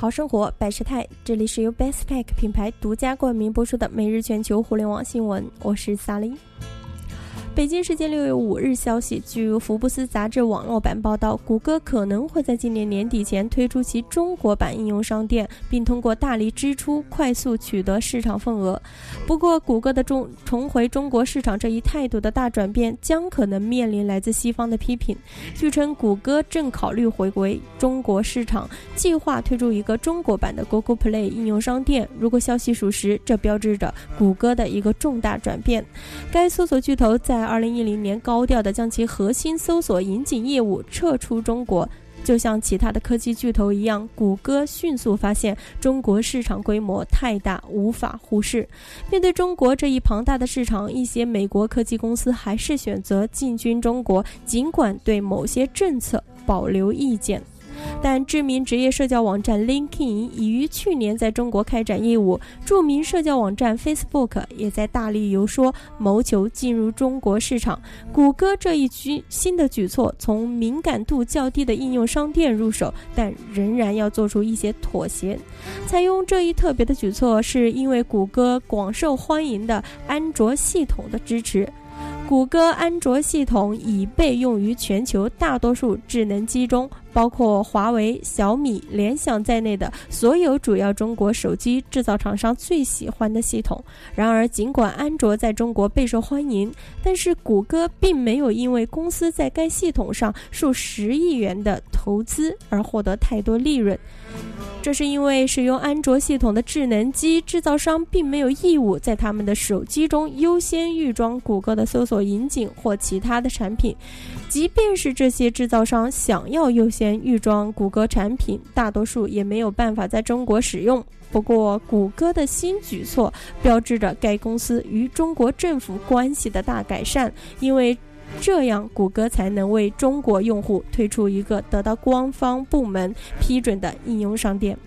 好生活百事泰，这里是由 Bestpack 品牌独家冠名播出的每日全球互联网新闻，我是萨利。北京时间六月五日消息，据福布斯杂志网络版报道，谷歌可能会在今年年底前推出其中国版应用商店，并通过大力支出快速取得市场份额。不过，谷歌的重重回中国市场这一态度的大转变，将可能面临来自西方的批评。据称，谷歌正考虑回归中国市场，计划推出一个中国版的 Google Play 应用商店。如果消息属实，这标志着谷歌的一个重大转变。该搜索巨头在在二零一零年高调地将其核心搜索引擎业务撤出中国，就像其他的科技巨头一样，谷歌迅速发现中国市场规模太大，无法忽视。面对中国这一庞大的市场，一些美国科技公司还是选择进军中国，尽管对某些政策保留意见。但知名职业社交网站 LinkedIn 已于去年在中国开展业务，著名社交网站 Facebook 也在大力游说，谋求进入中国市场。谷歌这一举新的举措，从敏感度较低的应用商店入手，但仍然要做出一些妥协。采用这一特别的举措，是因为谷歌广受欢迎的安卓系统的支持。谷歌安卓系统已被用于全球大多数智能机中，包括华为、小米、联想在内的所有主要中国手机制造厂商最喜欢的系统。然而，尽管安卓在中国备受欢迎，但是谷歌并没有因为公司在该系统上数十亿元的投资而获得太多利润。这是因为使用安卓系统的智能机制造商并没有义务在他们的手机中优先预装谷歌的搜索引擎或其他的产品。即便是这些制造商想要优先先预装谷歌产品，大多数也没有办法在中国使用。不过，谷歌的新举措标志着该公司与中国政府关系的大改善，因为。这样，谷歌才能为中国用户推出一个得到官方部门批准的应用商店。